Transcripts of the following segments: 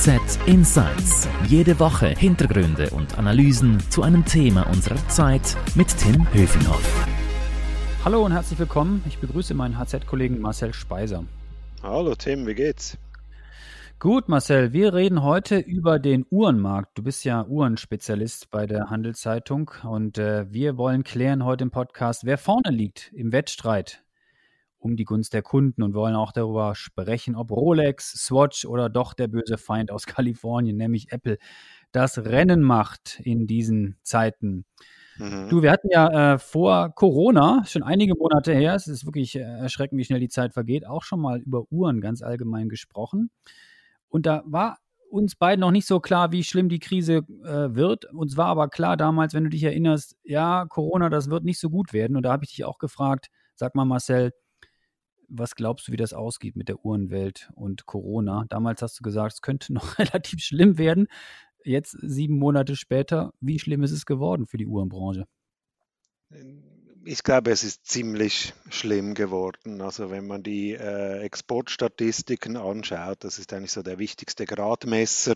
HZ Insights. Jede Woche Hintergründe und Analysen zu einem Thema unserer Zeit mit Tim Höfinghoff. Hallo und herzlich willkommen. Ich begrüße meinen HZ-Kollegen Marcel Speiser. Hallo Tim, wie geht's? Gut, Marcel, wir reden heute über den Uhrenmarkt. Du bist ja Uhrenspezialist bei der Handelszeitung und äh, wir wollen klären heute im Podcast, wer vorne liegt im Wettstreit um die Gunst der Kunden und wollen auch darüber sprechen, ob Rolex, Swatch oder doch der böse Feind aus Kalifornien, nämlich Apple, das Rennen macht in diesen Zeiten. Mhm. Du, wir hatten ja äh, vor Corona, schon einige Monate her, es ist wirklich äh, erschreckend, wie schnell die Zeit vergeht, auch schon mal über Uhren ganz allgemein gesprochen. Und da war uns beiden noch nicht so klar, wie schlimm die Krise äh, wird. Uns war aber klar damals, wenn du dich erinnerst, ja, Corona, das wird nicht so gut werden. Und da habe ich dich auch gefragt, sag mal, Marcel, was glaubst du, wie das ausgeht mit der Uhrenwelt und Corona? Damals hast du gesagt, es könnte noch relativ schlimm werden. Jetzt, sieben Monate später, wie schlimm ist es geworden für die Uhrenbranche? Ich glaube, es ist ziemlich schlimm geworden. Also wenn man die äh, Exportstatistiken anschaut, das ist eigentlich so der wichtigste Gradmesser,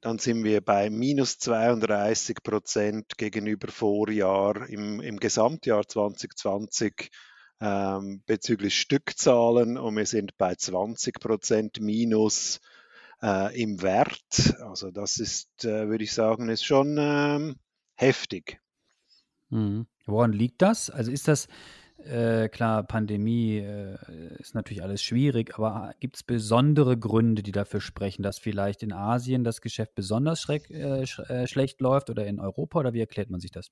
dann sind wir bei minus 32 Prozent gegenüber Vorjahr im, im Gesamtjahr 2020 ähm, bezüglich Stückzahlen und wir sind bei 20 Prozent minus äh, im Wert. Also das ist, äh, würde ich sagen, ist schon ähm, heftig. Mhm. Woran liegt das? Also ist das, äh, klar, Pandemie äh, ist natürlich alles schwierig, aber gibt es besondere Gründe, die dafür sprechen, dass vielleicht in Asien das Geschäft besonders schreck, äh, sch äh, schlecht läuft oder in Europa oder wie erklärt man sich das?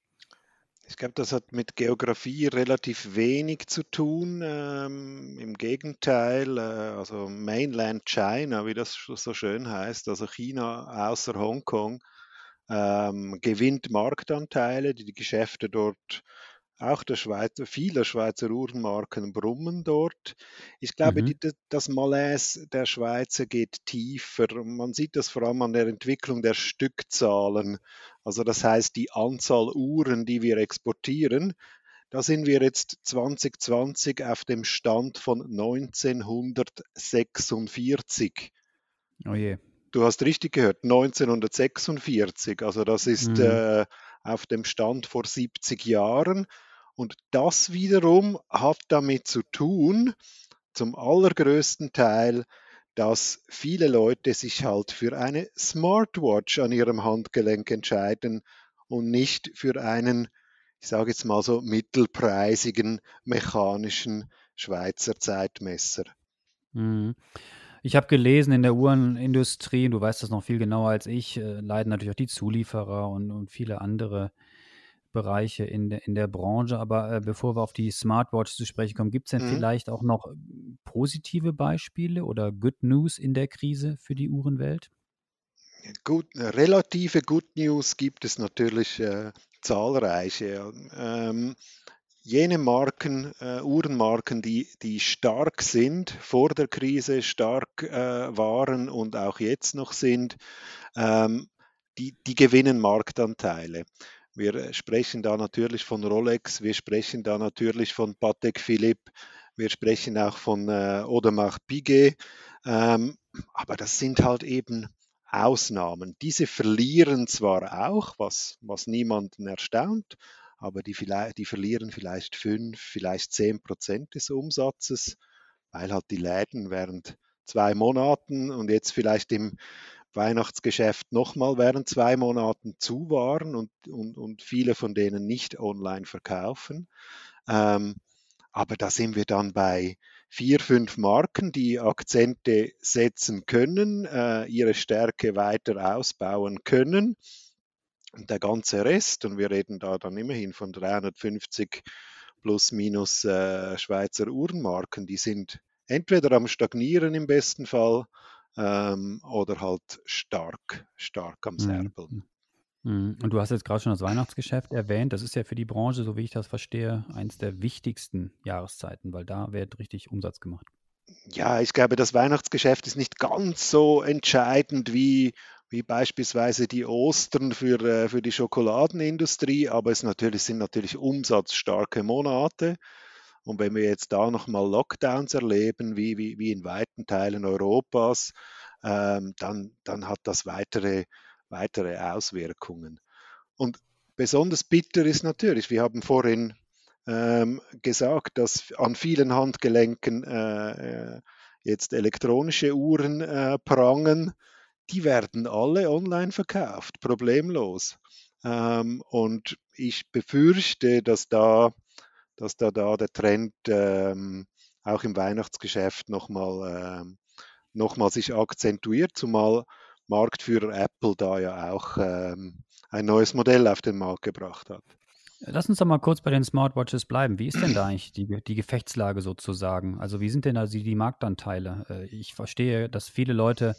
Ich glaube, das hat mit Geografie relativ wenig zu tun. Ähm, Im Gegenteil, äh, also Mainland China, wie das so schön heißt, also China außer Hongkong, ähm, gewinnt Marktanteile. Die, die Geschäfte dort auch der Schweizer, viele Schweizer Uhrenmarken brummen dort. Ich glaube, mhm. die, das Malaise der Schweizer geht tiefer. Man sieht das vor allem an der Entwicklung der Stückzahlen. Also das heißt, die Anzahl Uhren, die wir exportieren, da sind wir jetzt 2020 auf dem Stand von 1946. Oh je. Du hast richtig gehört, 1946. Also das ist mhm. äh, auf dem Stand vor 70 Jahren. Und das wiederum hat damit zu tun, zum allergrößten Teil, dass viele Leute sich halt für eine Smartwatch an ihrem Handgelenk entscheiden und nicht für einen, ich sage jetzt mal so, mittelpreisigen mechanischen Schweizer Zeitmesser. Mhm. Ich habe gelesen, in der Uhrenindustrie, du weißt das noch viel genauer als ich, äh, leiden natürlich auch die Zulieferer und, und viele andere Bereiche in der, in der Branche. Aber äh, bevor wir auf die Smartwatch zu sprechen kommen, gibt es denn mhm. vielleicht auch noch positive Beispiele oder Good News in der Krise für die Uhrenwelt? Gut, relative Good News gibt es natürlich äh, zahlreiche. Ähm, jene Marken, äh, Uhrenmarken, die, die stark sind, vor der Krise stark äh, waren und auch jetzt noch sind, ähm, die, die gewinnen Marktanteile. Wir sprechen da natürlich von Rolex, wir sprechen da natürlich von Patek Philippe, wir sprechen auch von äh, Audemars Piguet, ähm, aber das sind halt eben Ausnahmen. Diese verlieren zwar auch, was, was niemanden erstaunt, aber die, die verlieren vielleicht fünf, vielleicht zehn Prozent des Umsatzes, weil halt die Läden während zwei Monaten und jetzt vielleicht im Weihnachtsgeschäft nochmal während zwei Monaten zu waren und, und, und viele von denen nicht online verkaufen. Ähm, aber da sind wir dann bei vier, fünf Marken, die Akzente setzen können, äh, ihre Stärke weiter ausbauen können. Und der ganze Rest, und wir reden da dann immerhin von 350 plus minus äh, Schweizer Uhrenmarken, die sind entweder am Stagnieren im besten Fall ähm, oder halt stark, stark am Serbeln. Mhm. Und du hast jetzt gerade schon das Weihnachtsgeschäft erwähnt. Das ist ja für die Branche, so wie ich das verstehe, eines der wichtigsten Jahreszeiten, weil da wird richtig Umsatz gemacht. Ja, ich glaube, das Weihnachtsgeschäft ist nicht ganz so entscheidend wie, wie beispielsweise die Ostern für, äh, für die Schokoladenindustrie, aber es natürlich, sind natürlich umsatzstarke Monate. Und wenn wir jetzt da nochmal Lockdowns erleben, wie, wie, wie in weiten Teilen Europas, ähm, dann, dann hat das weitere, weitere Auswirkungen. Und besonders bitter ist natürlich, wir haben vorhin ähm, gesagt, dass an vielen Handgelenken äh, äh jetzt elektronische Uhren äh, prangen. Die werden alle online verkauft, problemlos. Ähm, und ich befürchte, dass da, dass da, da der Trend ähm, auch im Weihnachtsgeschäft nochmal ähm, noch sich akzentuiert, zumal Marktführer Apple da ja auch ähm, ein neues Modell auf den Markt gebracht hat. Lass uns doch mal kurz bei den Smartwatches bleiben. Wie ist denn da eigentlich die, die Gefechtslage sozusagen? Also wie sind denn da die, die Marktanteile? Äh, ich verstehe, dass viele Leute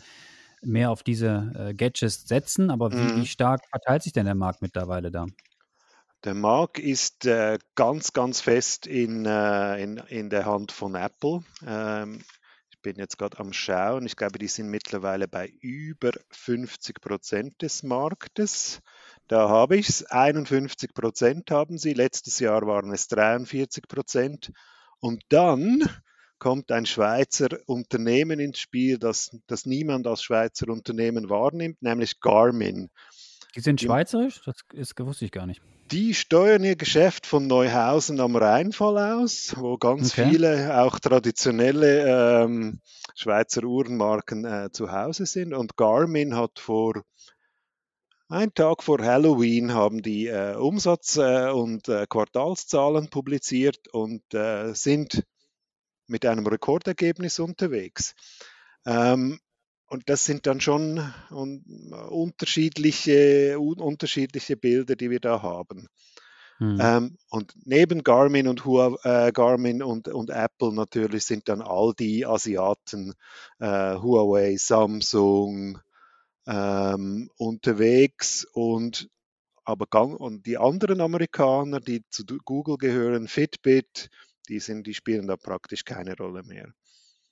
mehr auf diese äh, Gadgets setzen, aber wie, mhm. wie, stark verteilt sich denn der Markt mittlerweile da? Der Markt ist äh, ganz, ganz fest in, äh, in, in der Hand von Apple. Ähm, bin jetzt gerade am Schauen. Ich glaube, die sind mittlerweile bei über 50 Prozent des Marktes. Da habe ich es. 51 Prozent haben sie. Letztes Jahr waren es 43 Prozent. Und dann kommt ein Schweizer Unternehmen ins Spiel, das, das niemand als Schweizer Unternehmen wahrnimmt, nämlich Garmin. Die sind schweizerisch? Das ist, wusste ich gar nicht. Die steuern ihr Geschäft von Neuhausen am Rheinfall aus, wo ganz okay. viele auch traditionelle ähm, Schweizer Uhrenmarken äh, zu Hause sind. Und Garmin hat vor ein Tag vor Halloween haben die äh, Umsatz- äh, und äh, Quartalszahlen publiziert und äh, sind mit einem Rekordergebnis unterwegs. Ähm, und das sind dann schon un unterschiedliche, un unterschiedliche Bilder, die wir da haben. Hm. Ähm, und neben Garmin und, Hua, äh, Garmin und, und Apple natürlich sind dann all die Asiaten, äh, Huawei, Samsung, ähm, unterwegs und aber und die anderen Amerikaner, die zu Google gehören, Fitbit, die sind, die spielen da praktisch keine Rolle mehr.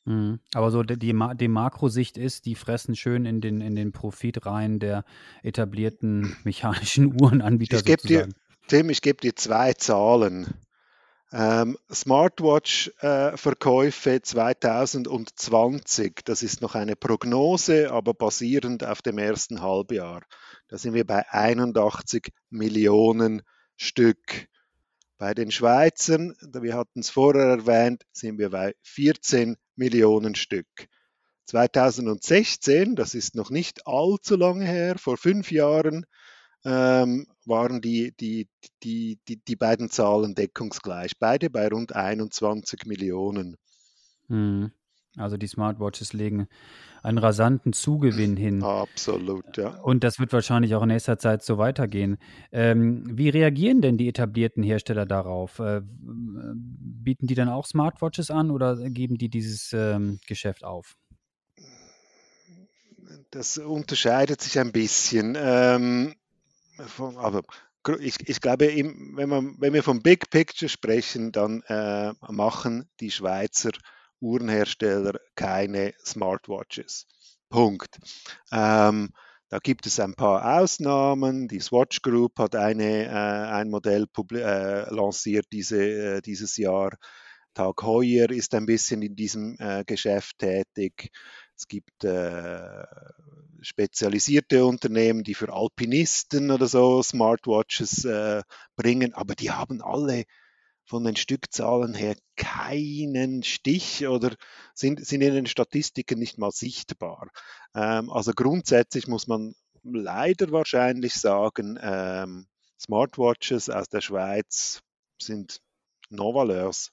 Mhm. Aber so die, die Makrosicht ist, die fressen schön in den, in den Profit rein der etablierten mechanischen Uhrenanbieter ich sozusagen. Dir, Tim, ich gebe dir zwei Zahlen. Ähm, Smartwatch-Verkäufe äh, 2020, das ist noch eine Prognose, aber basierend auf dem ersten Halbjahr. Da sind wir bei 81 Millionen Stück. Bei den Schweizern, wir hatten es vorher erwähnt, sind wir bei 14 Millionen Stück. 2016, das ist noch nicht allzu lange her, vor fünf Jahren, ähm, waren die, die, die, die, die beiden Zahlen deckungsgleich, beide bei rund 21 Millionen. Hm. Also die Smartwatches legen einen rasanten Zugewinn hin. Absolut, ja. Und das wird wahrscheinlich auch in nächster Zeit so weitergehen. Ähm, wie reagieren denn die etablierten Hersteller darauf? Äh, bieten die dann auch Smartwatches an oder geben die dieses ähm, Geschäft auf? Das unterscheidet sich ein bisschen. Ähm, aber ich, ich glaube, wenn, man, wenn wir vom Big Picture sprechen, dann äh, machen die Schweizer Uhrenhersteller keine Smartwatches. Punkt. Ähm, da gibt es ein paar Ausnahmen. Die Swatch Group hat eine, äh, ein Modell äh, lanciert diese, äh, dieses Jahr. Tag Heuer ist ein bisschen in diesem äh, Geschäft tätig. Es gibt äh, spezialisierte Unternehmen, die für Alpinisten oder so Smartwatches äh, bringen, aber die haben alle von den Stückzahlen her keinen Stich oder sind, sind in den Statistiken nicht mal sichtbar. Ähm, also grundsätzlich muss man leider wahrscheinlich sagen, ähm, Smartwatches aus der Schweiz sind Novaleurs.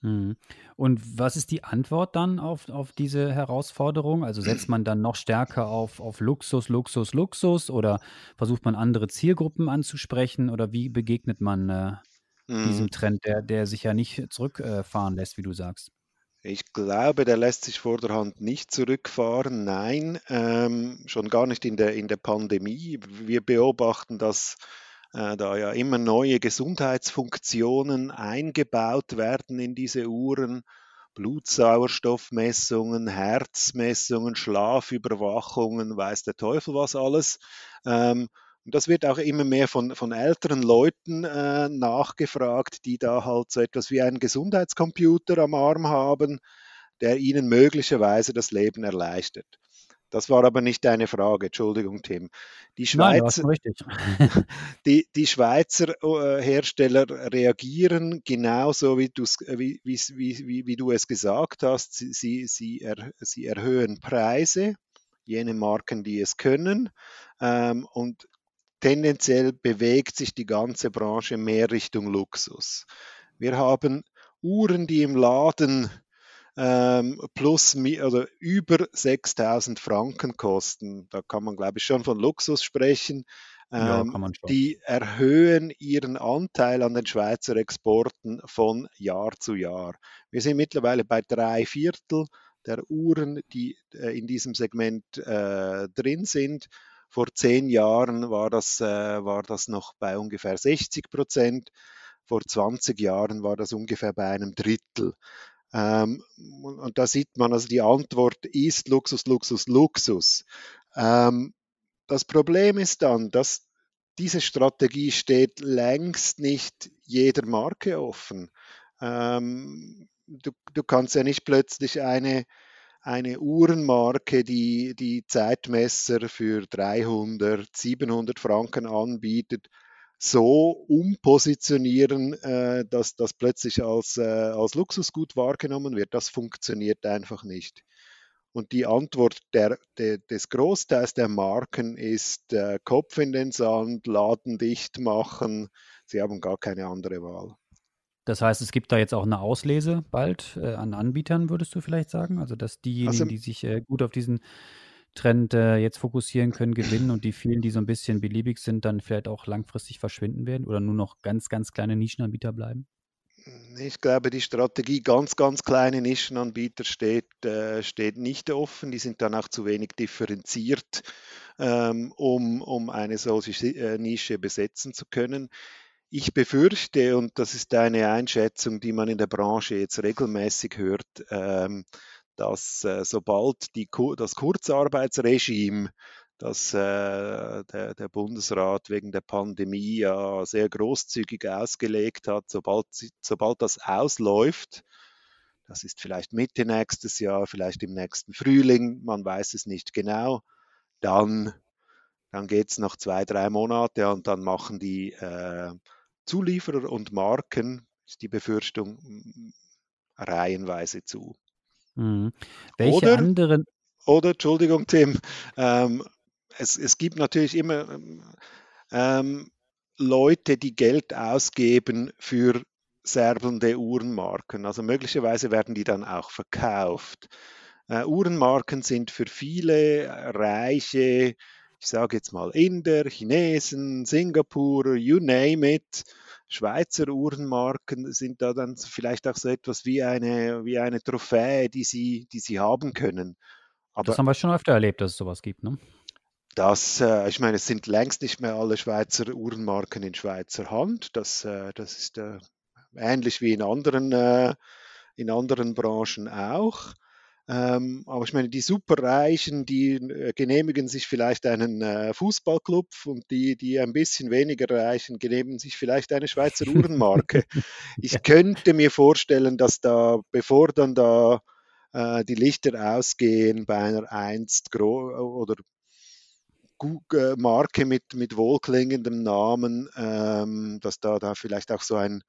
Mhm. Und was ist die Antwort dann auf, auf diese Herausforderung? Also setzt man dann noch stärker auf, auf Luxus, Luxus, Luxus oder versucht man andere Zielgruppen anzusprechen oder wie begegnet man äh, diesem mhm. Trend, der, der sich ja nicht zurückfahren lässt, wie du sagst? Ich glaube, der lässt sich vor der Hand nicht zurückfahren. Nein, ähm, schon gar nicht in der, in der Pandemie. Wir beobachten, dass äh, da ja immer neue Gesundheitsfunktionen eingebaut werden in diese Uhren. Blutsauerstoffmessungen, Herzmessungen, Schlafüberwachungen, weiß der Teufel was alles. Ähm, und das wird auch immer mehr von, von älteren Leuten äh, nachgefragt, die da halt so etwas wie einen Gesundheitscomputer am Arm haben, der ihnen möglicherweise das Leben erleichtert. Das war aber nicht deine Frage, Entschuldigung, Tim. Die Schweizer, Nein, die, die Schweizer äh, Hersteller reagieren genauso, wie, wie, wie, wie, wie du es gesagt hast. Sie, sie, sie, er, sie erhöhen Preise, jene Marken, die es können. Ähm, und tendenziell bewegt sich die ganze Branche mehr Richtung Luxus. Wir haben Uhren, die im Laden ähm, plus oder über 6000 Franken kosten. Da kann man, glaube ich, schon von Luxus sprechen. Ähm, ja, die erhöhen ihren Anteil an den Schweizer Exporten von Jahr zu Jahr. Wir sind mittlerweile bei drei Viertel der Uhren, die äh, in diesem Segment äh, drin sind. Vor zehn Jahren war das, äh, war das noch bei ungefähr 60 Prozent. Vor 20 Jahren war das ungefähr bei einem Drittel. Ähm, und da sieht man, also die Antwort ist Luxus, Luxus, Luxus. Ähm, das Problem ist dann, dass diese Strategie steht längst nicht jeder Marke offen. Ähm, du, du kannst ja nicht plötzlich eine eine Uhrenmarke, die die Zeitmesser für 300, 700 Franken anbietet, so umpositionieren, äh, dass das plötzlich als, äh, als Luxusgut wahrgenommen wird. Das funktioniert einfach nicht. Und die Antwort der, der, des Großteils der Marken ist äh, Kopf in den Sand, Laden dicht machen. Sie haben gar keine andere Wahl. Das heißt, es gibt da jetzt auch eine Auslese bald äh, an Anbietern, würdest du vielleicht sagen? Also, dass diejenigen, also, die sich äh, gut auf diesen Trend äh, jetzt fokussieren können, gewinnen und die vielen, die so ein bisschen beliebig sind, dann vielleicht auch langfristig verschwinden werden oder nur noch ganz, ganz kleine Nischenanbieter bleiben? Ich glaube, die Strategie ganz, ganz kleine Nischenanbieter steht, äh, steht nicht offen. Die sind dann auch zu wenig differenziert, ähm, um, um eine solche äh, Nische besetzen zu können. Ich befürchte, und das ist eine Einschätzung, die man in der Branche jetzt regelmäßig hört, ähm, dass äh, sobald die, das Kurzarbeitsregime, das äh, der, der, Bundesrat wegen der Pandemie ja sehr großzügig ausgelegt hat, sobald, sobald das ausläuft, das ist vielleicht Mitte nächstes Jahr, vielleicht im nächsten Frühling, man weiß es nicht genau, dann, dann geht es noch zwei, drei Monate und dann machen die äh, Zulieferer und Marken, ist die Befürchtung, reihenweise zu. Mhm. Welche oder, anderen? Oder, Entschuldigung, Tim, ähm, es, es gibt natürlich immer ähm, Leute, die Geld ausgeben für serbelnde Uhrenmarken. Also möglicherweise werden die dann auch verkauft. Äh, Uhrenmarken sind für viele reiche ich sage jetzt mal Inder, Chinesen, Singapurer, you name it. Schweizer Uhrenmarken sind da dann vielleicht auch so etwas wie eine, wie eine Trophäe, die sie, die sie haben können. Aber das haben wir schon öfter erlebt, dass es sowas gibt, ne? Das, äh, ich meine, es sind längst nicht mehr alle Schweizer Uhrenmarken in Schweizer Hand. Das, äh, das ist äh, ähnlich wie in anderen, äh, in anderen Branchen auch. Ähm, aber ich meine, die Superreichen, die äh, genehmigen sich vielleicht einen äh, Fußballclub und die, die ein bisschen weniger Reichen, genehmigen sich vielleicht eine Schweizer Uhrenmarke. ich könnte mir vorstellen, dass da, bevor dann da äh, die Lichter ausgehen bei einer einst oder äh, Marke mit, mit wohlklingendem Namen, ähm, dass da, da vielleicht auch so ein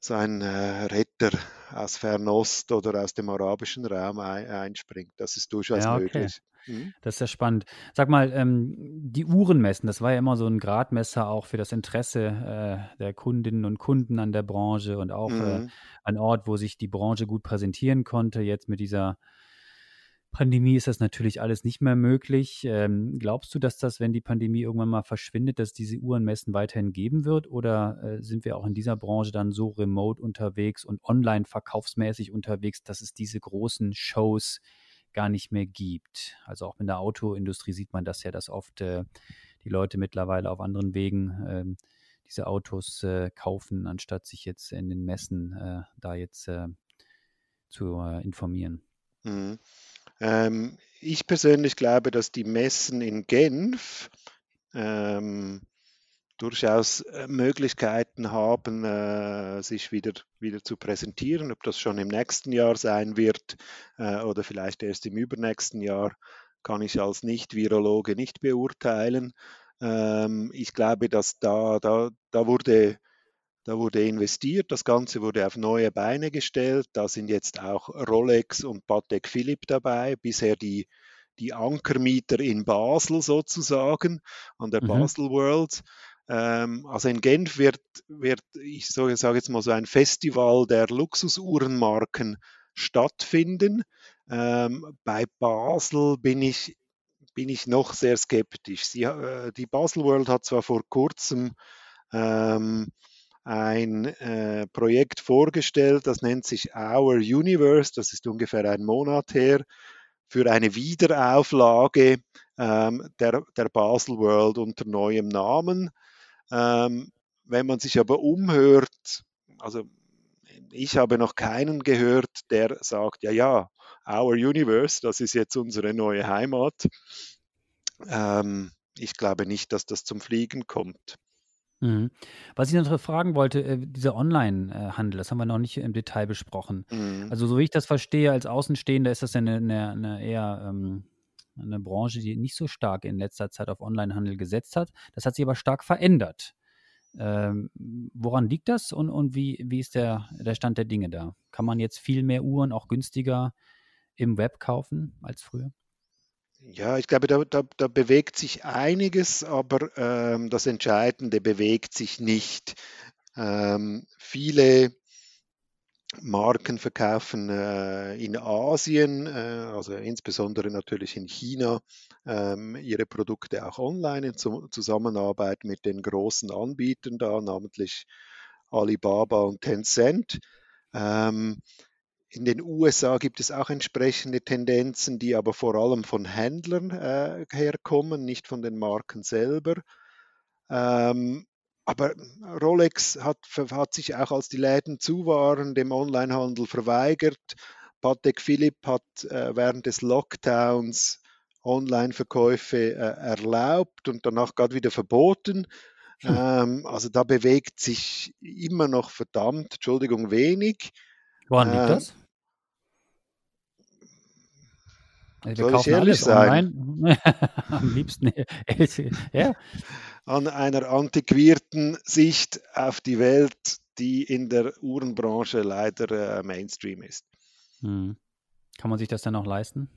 so ein äh, Retter aus Fernost oder aus dem arabischen Raum ein, einspringt. Das ist durchaus ja, okay. möglich. Mhm. Das ist ja spannend. Sag mal, ähm, die Uhrenmessen, das war ja immer so ein Gradmesser auch für das Interesse äh, der Kundinnen und Kunden an der Branche und auch äh, mhm. äh, ein Ort, wo sich die Branche gut präsentieren konnte. Jetzt mit dieser Pandemie ist das natürlich alles nicht mehr möglich. Ähm, glaubst du, dass das, wenn die Pandemie irgendwann mal verschwindet, dass diese Uhrenmessen weiterhin geben wird? Oder äh, sind wir auch in dieser Branche dann so remote unterwegs und online verkaufsmäßig unterwegs, dass es diese großen Shows gar nicht mehr gibt? Also auch in der Autoindustrie sieht man das ja, dass oft äh, die Leute mittlerweile auf anderen Wegen äh, diese Autos äh, kaufen, anstatt sich jetzt in den Messen äh, da jetzt äh, zu informieren. Mhm. Ähm, ich persönlich glaube, dass die Messen in Genf ähm, durchaus äh, Möglichkeiten haben, äh, sich wieder, wieder zu präsentieren. Ob das schon im nächsten Jahr sein wird äh, oder vielleicht erst im übernächsten Jahr, kann ich als Nicht-Virologe nicht beurteilen. Ähm, ich glaube, dass da, da, da wurde da wurde investiert, das Ganze wurde auf neue Beine gestellt. Da sind jetzt auch Rolex und Patek Philippe dabei. Bisher die, die Ankermieter in Basel sozusagen, an der mhm. Basel World. Ähm, also in Genf wird, wird ich sage jetzt mal so ein Festival der Luxusuhrenmarken stattfinden. Ähm, bei Basel bin ich, bin ich noch sehr skeptisch. Sie, äh, die Basel World hat zwar vor kurzem ähm, ein äh, Projekt vorgestellt, das nennt sich Our Universe, das ist ungefähr ein Monat her, für eine Wiederauflage ähm, der, der Basel World unter neuem Namen. Ähm, wenn man sich aber umhört, also ich habe noch keinen gehört, der sagt, ja, ja, Our Universe, das ist jetzt unsere neue Heimat. Ähm, ich glaube nicht, dass das zum Fliegen kommt. Mhm. Was ich noch fragen wollte, äh, dieser Online-Handel, das haben wir noch nicht im Detail besprochen. Mhm. Also, so wie ich das verstehe, als Außenstehender ist das ja eine, eine, eine eher ähm, eine Branche, die nicht so stark in letzter Zeit auf Online-Handel gesetzt hat. Das hat sich aber stark verändert. Ähm, woran liegt das und, und wie, wie ist der, der Stand der Dinge da? Kann man jetzt viel mehr Uhren auch günstiger im Web kaufen als früher? Ja, ich glaube, da, da, da bewegt sich einiges, aber ähm, das Entscheidende bewegt sich nicht. Ähm, viele Marken verkaufen äh, in Asien, äh, also insbesondere natürlich in China, ähm, ihre Produkte auch online in Zusammenarbeit mit den großen Anbietern da, namentlich Alibaba und Tencent. Ähm, in den USA gibt es auch entsprechende Tendenzen, die aber vor allem von Händlern äh, herkommen, nicht von den Marken selber. Ähm, aber Rolex hat, hat, sich auch, als die Läden zu waren, dem Onlinehandel verweigert. Patek Philippe hat äh, während des Lockdowns Online-Verkäufe äh, erlaubt und danach gerade wieder verboten. Hm. Ähm, also da bewegt sich immer noch verdammt, Entschuldigung, wenig. Woran liegt äh, das? Also Soll ich ehrlich sein? Am liebsten. ja. An einer antiquierten Sicht auf die Welt, die in der Uhrenbranche leider äh, Mainstream ist. Hm. Kann man sich das dann auch leisten?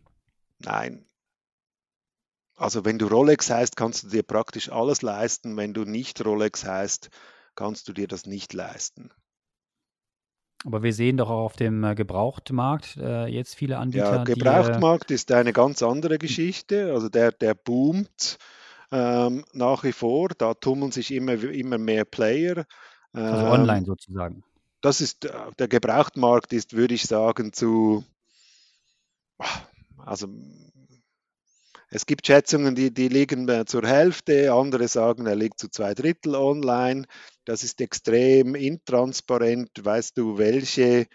Nein. Also wenn du Rolex heißt, kannst du dir praktisch alles leisten. Wenn du nicht Rolex heißt, kannst du dir das nicht leisten. Aber wir sehen doch auch auf dem äh, Gebrauchtmarkt äh, jetzt viele Anbieter. Ja, Gebrauchtmarkt die, äh, ist eine ganz andere Geschichte. Also der, der boomt ähm, nach wie vor. Da tummeln sich immer, immer mehr Player. Also ähm, online sozusagen. Das ist, äh, der Gebrauchtmarkt ist, würde ich sagen, zu, also es gibt Schätzungen, die, die liegen zur Hälfte, andere sagen, er liegt zu zwei Drittel online. Das ist extrem intransparent. Weißt du, welche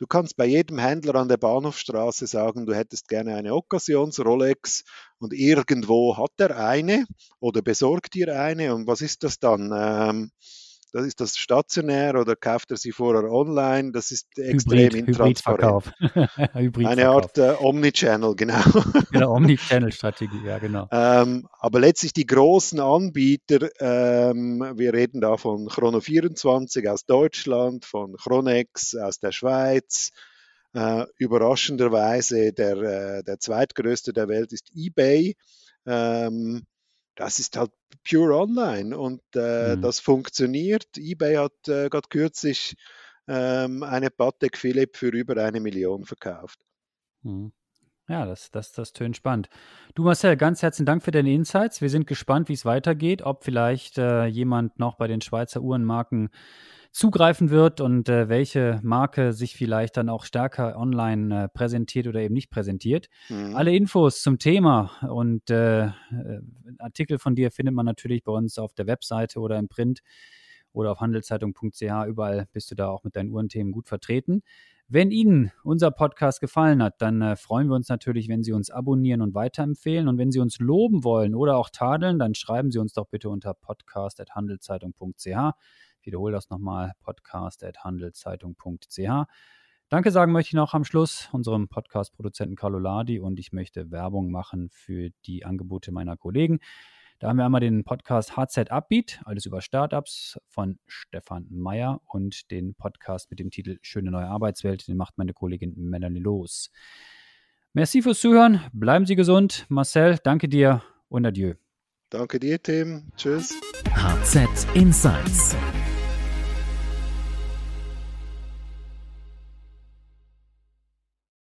Du kannst bei jedem Händler an der Bahnhofstraße sagen, du hättest gerne eine Occasions-Rolex und irgendwo hat er eine oder besorgt dir eine. Und was ist das dann? Ähm, das ist das stationär oder kauft er sie vorher online? Das ist extrem Hybrid, intransparent. Eine Art äh, Omnichannel, genau. Genau, Omnichannel-Strategie, ja, genau. Ähm, aber letztlich die großen Anbieter, ähm, wir reden da von Chrono24 aus Deutschland, von Chronex aus der Schweiz, äh, überraschenderweise der, äh, der zweitgrößte der Welt ist eBay. Ähm, das ist halt pure online und äh, mhm. das funktioniert. eBay hat äh, gerade kürzlich ähm, eine Patek Philipp für über eine Million verkauft. Mhm. Ja, das, das, das tönt spannend. Du Marcel, ganz herzlichen Dank für deine Insights. Wir sind gespannt, wie es weitergeht, ob vielleicht äh, jemand noch bei den Schweizer Uhrenmarken zugreifen wird und äh, welche Marke sich vielleicht dann auch stärker online äh, präsentiert oder eben nicht präsentiert. Mhm. Alle Infos zum Thema und äh, äh, Artikel von dir findet man natürlich bei uns auf der Webseite oder im Print oder auf handelszeitung.ch. Überall bist du da auch mit deinen Uhrenthemen gut vertreten. Wenn Ihnen unser Podcast gefallen hat, dann äh, freuen wir uns natürlich, wenn Sie uns abonnieren und weiterempfehlen. Und wenn Sie uns loben wollen oder auch tadeln, dann schreiben Sie uns doch bitte unter podcast.handelszeitung.ch. Ich wiederhole das nochmal, podcast.handelszeitung.ch. Danke sagen möchte ich noch am Schluss unserem Podcast-Produzenten Carlo Ladi und ich möchte Werbung machen für die Angebote meiner Kollegen. Da haben wir einmal den Podcast HZ Upbeat, alles über Startups von Stefan Meyer und den Podcast mit dem Titel Schöne neue Arbeitswelt, den macht meine Kollegin Melanie Los. Merci fürs Zuhören, bleiben Sie gesund. Marcel, danke dir und adieu. Danke dir, Tim. Tschüss. HZ Insights